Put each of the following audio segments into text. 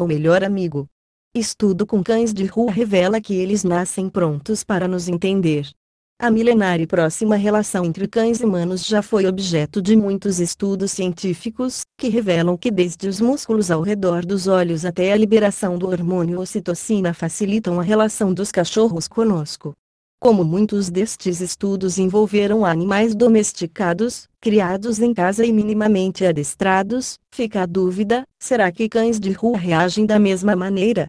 o melhor amigo. Estudo com cães de rua revela que eles nascem prontos para nos entender. A milenar e próxima relação entre cães e humanos já foi objeto de muitos estudos científicos, que revelam que desde os músculos ao redor dos olhos até a liberação do hormônio ocitocina facilitam a relação dos cachorros conosco. Como muitos destes estudos envolveram animais domesticados, criados em casa e minimamente adestrados, fica a dúvida: será que cães de rua reagem da mesma maneira?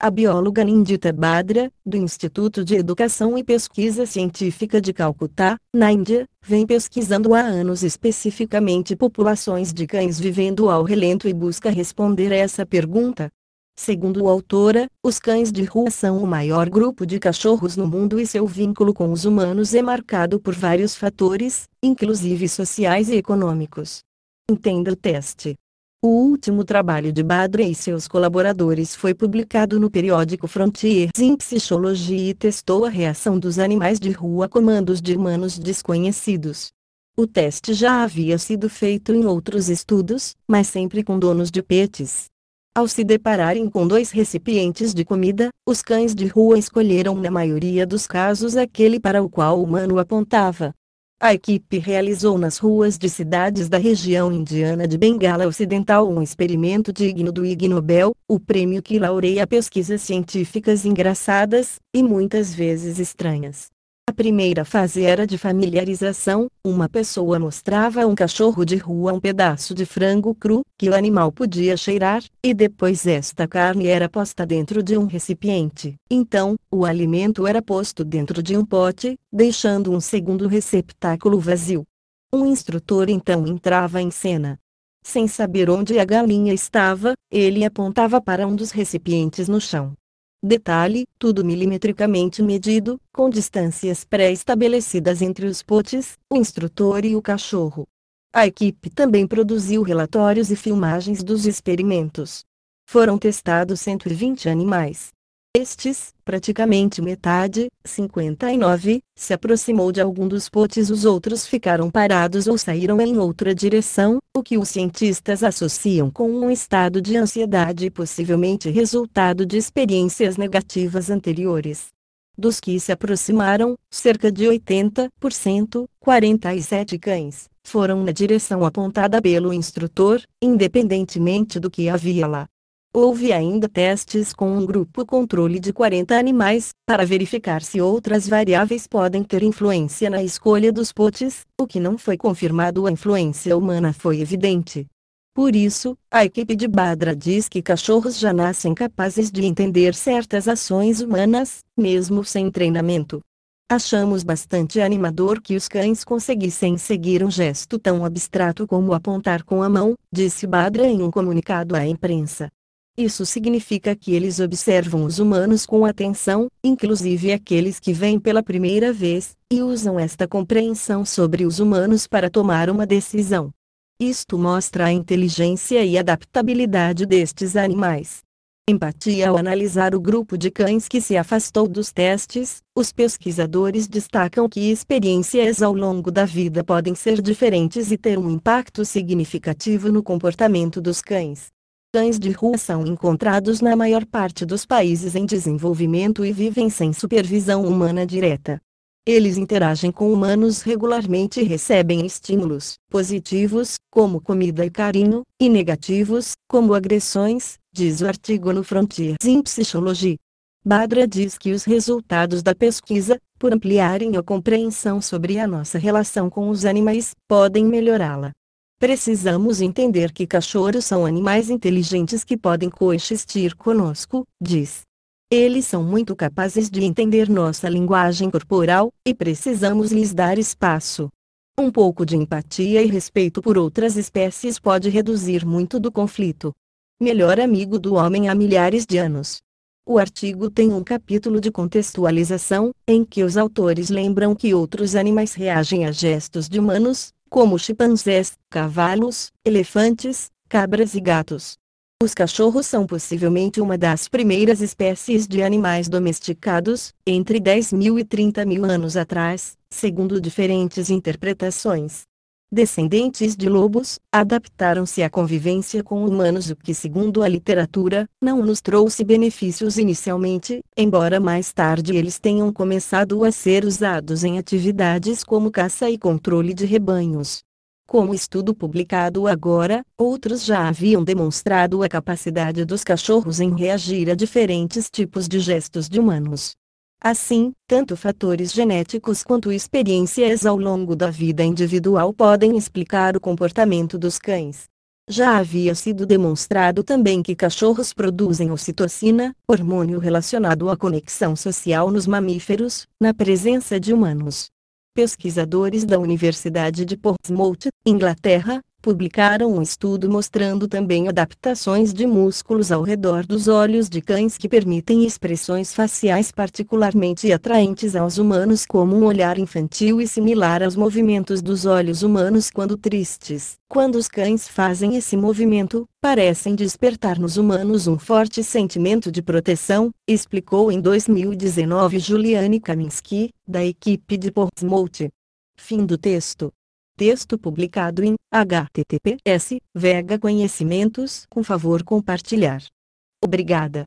A bióloga Nindita Badra, do Instituto de Educação e Pesquisa Científica de Calcutá, na Índia, vem pesquisando há anos especificamente populações de cães vivendo ao relento e busca responder essa pergunta. Segundo a autora, os cães de rua são o maior grupo de cachorros no mundo e seu vínculo com os humanos é marcado por vários fatores, inclusive sociais e econômicos. Entenda o teste. O último trabalho de Badra e seus colaboradores foi publicado no periódico Frontiers in Psychology e testou a reação dos animais de rua a comandos de humanos desconhecidos. O teste já havia sido feito em outros estudos, mas sempre com donos de pets. Ao se depararem com dois recipientes de comida, os cães de rua escolheram na maioria dos casos aquele para o qual o humano apontava. A equipe realizou nas ruas de cidades da região indiana de Bengala Ocidental um experimento digno do Ig Nobel, o prêmio que laureia pesquisas científicas engraçadas, e muitas vezes estranhas. A primeira fase era de familiarização, uma pessoa mostrava a um cachorro de rua um pedaço de frango cru, que o animal podia cheirar, e depois esta carne era posta dentro de um recipiente. Então, o alimento era posto dentro de um pote, deixando um segundo receptáculo vazio. Um instrutor então entrava em cena. Sem saber onde a galinha estava, ele apontava para um dos recipientes no chão. Detalhe: tudo milimetricamente medido, com distâncias pré-estabelecidas entre os potes, o instrutor e o cachorro. A equipe também produziu relatórios e filmagens dos experimentos. Foram testados 120 animais. Estes, praticamente metade, 59, se aproximou de algum dos potes os outros ficaram parados ou saíram em outra direção, o que os cientistas associam com um estado de ansiedade e possivelmente resultado de experiências negativas anteriores. Dos que se aproximaram, cerca de 80%, 47 cães, foram na direção apontada pelo instrutor, independentemente do que havia lá. Houve ainda testes com um grupo controle de 40 animais, para verificar se outras variáveis podem ter influência na escolha dos potes, o que não foi confirmado. A influência humana foi evidente. Por isso, a equipe de Badra diz que cachorros já nascem capazes de entender certas ações humanas, mesmo sem treinamento. Achamos bastante animador que os cães conseguissem seguir um gesto tão abstrato como apontar com a mão, disse Badra em um comunicado à imprensa. Isso significa que eles observam os humanos com atenção, inclusive aqueles que vêm pela primeira vez, e usam esta compreensão sobre os humanos para tomar uma decisão. Isto mostra a inteligência e adaptabilidade destes animais. Empatia Ao analisar o grupo de cães que se afastou dos testes, os pesquisadores destacam que experiências ao longo da vida podem ser diferentes e ter um impacto significativo no comportamento dos cães. Cães de rua são encontrados na maior parte dos países em desenvolvimento e vivem sem supervisão humana direta. Eles interagem com humanos regularmente e recebem estímulos positivos, como comida e carinho, e negativos, como agressões, diz o artigo no Frontiers in Psychology. Badra diz que os resultados da pesquisa, por ampliarem a compreensão sobre a nossa relação com os animais, podem melhorá-la. Precisamos entender que cachorros são animais inteligentes que podem coexistir conosco, diz. Eles são muito capazes de entender nossa linguagem corporal, e precisamos lhes dar espaço. Um pouco de empatia e respeito por outras espécies pode reduzir muito do conflito. Melhor amigo do homem há milhares de anos. O artigo tem um capítulo de contextualização, em que os autores lembram que outros animais reagem a gestos de humanos, como chimpanzés, cavalos, elefantes, cabras e gatos. Os cachorros são possivelmente uma das primeiras espécies de animais domesticados, entre 10 mil e 30 mil anos atrás, segundo diferentes interpretações. Descendentes de lobos, adaptaram-se à convivência com humanos, o que, segundo a literatura, não nos trouxe benefícios inicialmente, embora mais tarde eles tenham começado a ser usados em atividades como caça e controle de rebanhos. Como estudo publicado agora, outros já haviam demonstrado a capacidade dos cachorros em reagir a diferentes tipos de gestos de humanos. Assim, tanto fatores genéticos quanto experiências ao longo da vida individual podem explicar o comportamento dos cães. Já havia sido demonstrado também que cachorros produzem ocitocina, hormônio relacionado à conexão social nos mamíferos, na presença de humanos. Pesquisadores da Universidade de Portsmouth, Inglaterra, publicaram um estudo mostrando também adaptações de músculos ao redor dos olhos de cães que permitem expressões faciais particularmente atraentes aos humanos como um olhar infantil e similar aos movimentos dos olhos humanos quando tristes. Quando os cães fazem esse movimento, parecem despertar nos humanos um forte sentimento de proteção, explicou em 2019 Juliane Kaminski, da equipe de Portsmouth. Fim do texto. Texto publicado em https vega conhecimentos com favor compartilhar. Obrigada.